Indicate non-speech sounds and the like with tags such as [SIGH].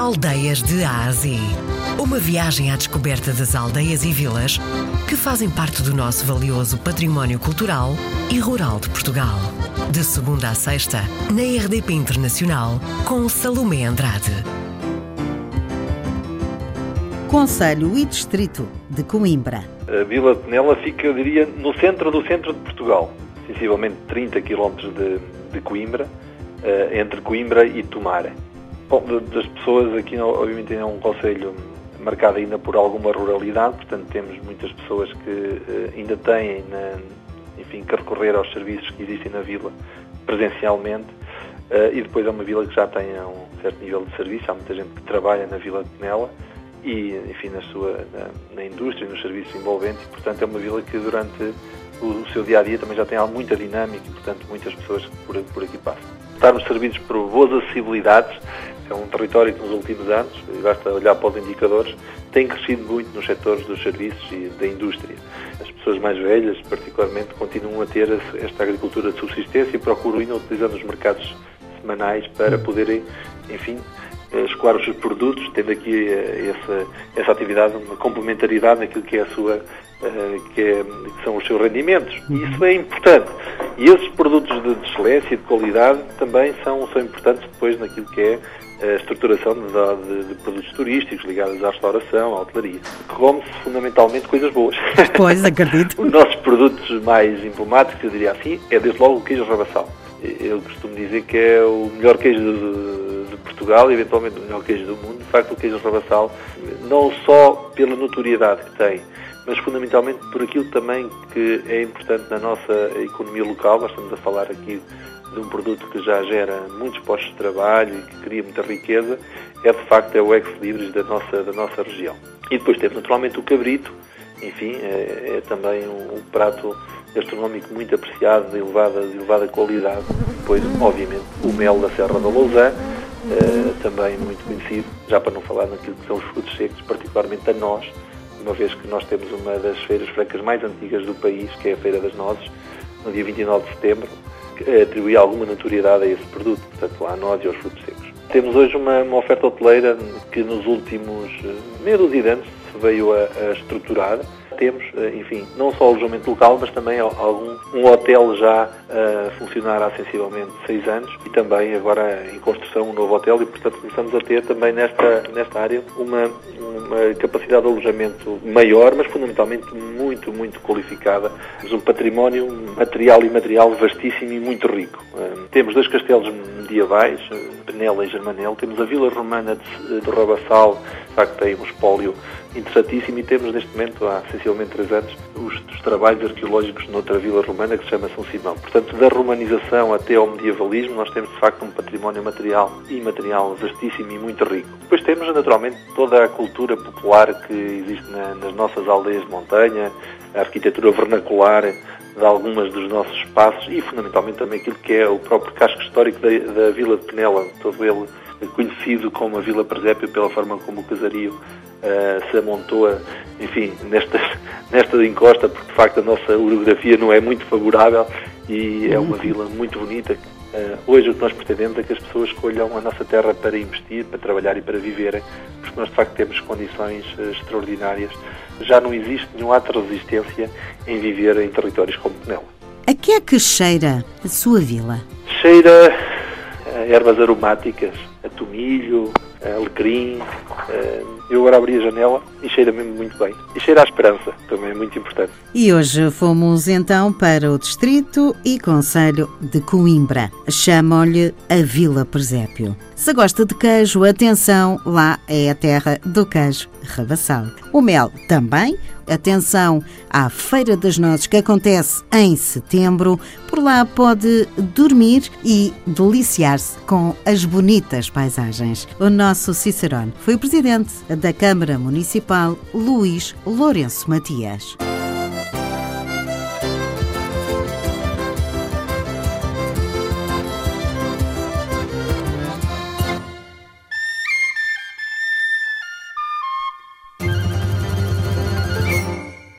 Aldeias de Ásia. Uma viagem à descoberta das aldeias e vilas que fazem parte do nosso valioso património cultural e rural de Portugal. De segunda a sexta, na RDP Internacional, com Salomé Andrade. Conselho e Distrito de Coimbra. A Vila de Penela fica, eu diria, no centro do centro de Portugal, sensivelmente 30 km de, de Coimbra, uh, entre Coimbra e Tomar. Bom, das pessoas aqui, obviamente, é um conselho marcado ainda por alguma ruralidade, portanto temos muitas pessoas que uh, ainda têm, enfim, que recorrer aos serviços que existem na vila presencialmente, uh, e depois é uma vila que já tem um certo nível de serviço, há muita gente que trabalha na Vila de Penela, e, enfim, na sua na, na indústria, nos serviços envolventes, e, portanto é uma vila que durante o, o seu dia a dia também já tem muita dinâmica e, portanto, muitas pessoas por, por aqui passam. Estarmos servidos por boas acessibilidades, é um território que nos últimos anos, basta olhar para os indicadores, tem crescido muito nos setores dos serviços e da indústria. As pessoas mais velhas, particularmente, continuam a ter esta agricultura de subsistência e procuram ir utilizando os mercados semanais para poderem, enfim, escoar os seus produtos, tendo aqui eh, essa, essa atividade, uma complementaridade naquilo que é a sua, eh, que, é, que são os seus rendimentos. E isso é importante. E esses produtos de, de excelência e de qualidade também são, são importantes depois naquilo que é a estruturação de, de, de, produtos turísticos ligados à restauração, à hotelaria. Come-se fundamentalmente coisas boas. [LAUGHS] Pois, acredito. Os nossos produtos mais emblemáticos, eu diria assim, é desde logo o queijo rabassal. Eu costumo dizer que é o melhor queijo de, de Portugal e eventualmente o melhor queijo do mundo. De facto, o queijo rabassal, não só pela notoriedade que tem, mas fundamentalmente por aquilo também que é importante na nossa economia local. Nós estamos a falar aqui de um produto que já gera muitos postos de trabalho e que cria muita riqueza, é de facto é o ex-libris da nossa, da nossa região. E depois temos naturalmente o cabrito, enfim, é, é também um, um, prato gastronómico muito apreciado, de elevada, de elevada qualidade. Depois, obviamente, o mel da Serra da Lousã, é, também muito conhecido, já para não falar naquilo que são os frutos secos, particularmente a nós, uma vez que nós temos uma das feiras francas mais antigas do país, que é a Feira das Nozes, no dia 29 de setembro, atribuir alguma notoriedade a esse produto, portanto, à noz e aos frutos secos. Temos hoje uma, uma oferta hoteleira que nos últimos eh, meia dúzia de anos se veio a, a estruturar temos, eh, enfim, não só alojamento local, mas também algum, um hotel já a funcionar há sensivelmente seis anos e também agora em construção um novo hotel e, portanto, começamos a ter também nesta, nesta área uma, uma capacidade de alojamento maior, mas fundamentalmente muito, muito qualificada. Temos um património material e imaterial vastíssimo e muito rico. Eh, temos dois castelos medievais, eh, Penela e Germanel, temos a Vila Romana de, Rabassal, de facto tem um espólio interessantíssimo e temos neste momento, há sensivelmente três anos, os, os, trabalhos arqueológicos noutra vila romana que se chama São Simão. Portanto, da romanização até ao medievalismo, nós temos de facto um património material e imaterial vastíssimo e muito rico. Depois temos, naturalmente, toda a cultura popular que existe na, nas nossas aldeias de montanha, a arquitetura vernacular de algumas dos nossos espaços e, fundamentalmente, também aquilo que é o próprio casco histórico da, da Vila de Penela, todo ele conhecido como a Vila Presépio pela forma como o casario uh, se amontoa, enfim, nesta, [LAUGHS] nesta encosta, porque de facto a nossa orografia não é muito favorável e é uma vila muito bonita. Uh, hoje o que nós pretendemos é que as pessoas escolham a nossa terra para investir, para trabalhar e para viverem, porque nós de facto temos condições uh, extraordinárias. Já não existe nenhum ato de resistência em viver em territórios como Penela. A que é que cheira a sua vila? Cheira ervas aromáticas, a tomilho, a alecrim, eu agora abri a janela e cheira mesmo muito bem. E cheira à esperança, também é muito importante. E hoje fomos então para o Distrito e Conselho de Coimbra. Chamam-lhe a Vila Presépio. Se gosta de queijo, atenção, lá é a terra do queijo rabassal. O mel também. Atenção à Feira das Nozes que acontece em setembro. Por lá pode dormir e deliciar-se com as bonitas paisagens. O nosso Cicerone foi o presidente da Câmara Municipal, Luís Lourenço Matias.